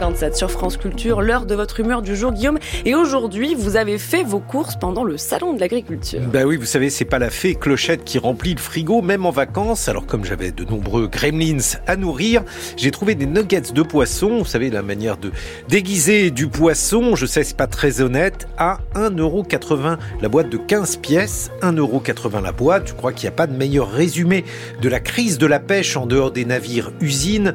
27 sur France Culture, l'heure de votre humeur du jour, Guillaume. Et aujourd'hui, vous avez fait vos courses pendant le salon de l'agriculture. Bah oui, vous savez, c'est pas la fée clochette qui remplit le frigo, même en vacances. Alors, comme j'avais de nombreux gremlins à nourrir, j'ai trouvé des nuggets de poisson. Vous savez, la manière de déguiser du poisson, je sais, c'est pas très honnête, à 1,80€ la boîte de 15 pièces, 1,80€ la boîte. Je crois qu'il n'y a pas de meilleur résumé de la crise de la pêche en dehors des navires usines,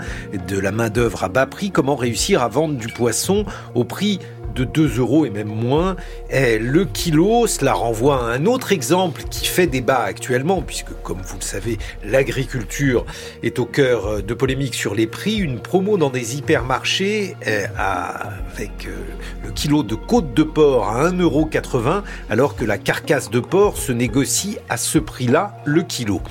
de la main-d'œuvre à bas prix? Comment réussir à vendre du poisson au prix de 2 euros et même moins. Et le kilo, cela renvoie à un autre exemple qui fait débat actuellement, puisque comme vous le savez, l'agriculture est au cœur de polémiques sur les prix. Une promo dans des hypermarchés euh, avec euh, le kilo de côte de porc à 1,80€, alors que la carcasse de porc se négocie à ce prix-là, le kilo.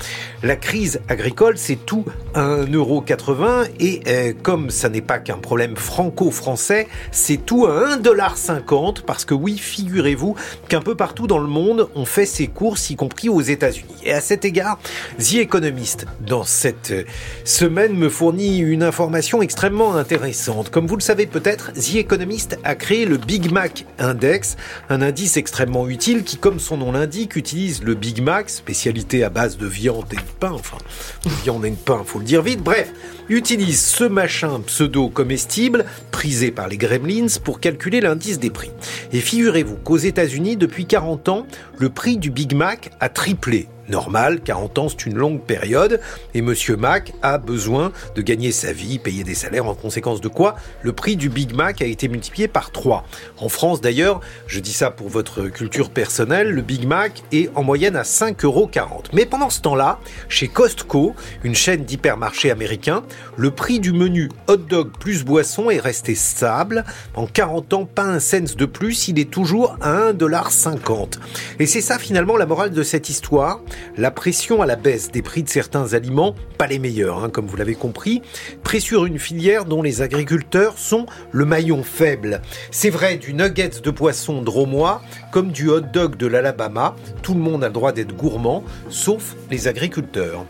La crise agricole, c'est tout à 1,80€ et euh, comme ça n'est pas qu'un problème franco-français, c'est tout à 1 50 parce que oui, figurez-vous qu'un peu partout dans le monde, on fait ses courses, y compris aux États-Unis. Et à cet égard, The Economist, dans cette semaine, me fournit une information extrêmement intéressante. Comme vous le savez peut-être, The Economist a créé le Big Mac Index, un indice extrêmement utile qui, comme son nom l'indique, utilise le Big Mac, spécialité à base de viande et de pain, enfin, viande et de pain, faut le dire vite, bref, utilise ce machin pseudo-comestible, prisé par les gremlins, pour calculer l'indice des prix. Et figurez-vous qu'aux États-Unis, depuis 40 ans, le prix du Big Mac a triplé. Normal, 40 ans c'est une longue période, et Monsieur Mac a besoin de gagner sa vie, payer des salaires, en conséquence de quoi le prix du Big Mac a été multiplié par 3. En France d'ailleurs, je dis ça pour votre culture personnelle, le Big Mac est en moyenne à 5,40 euros. Mais pendant ce temps-là, chez Costco, une chaîne d'hypermarchés américains, le prix du menu hot dog plus boisson est resté stable. En 40 ans, pas un cent de plus, il est toujours à 1,50$. Et c'est ça finalement la morale de cette histoire la pression à la baisse des prix de certains aliments, pas les meilleurs, hein, comme vous l'avez compris, pressure une filière dont les agriculteurs sont le maillon faible. C'est vrai du nuggets de poisson dromois comme du hot dog de l'Alabama, tout le monde a le droit d'être gourmand, sauf les agriculteurs.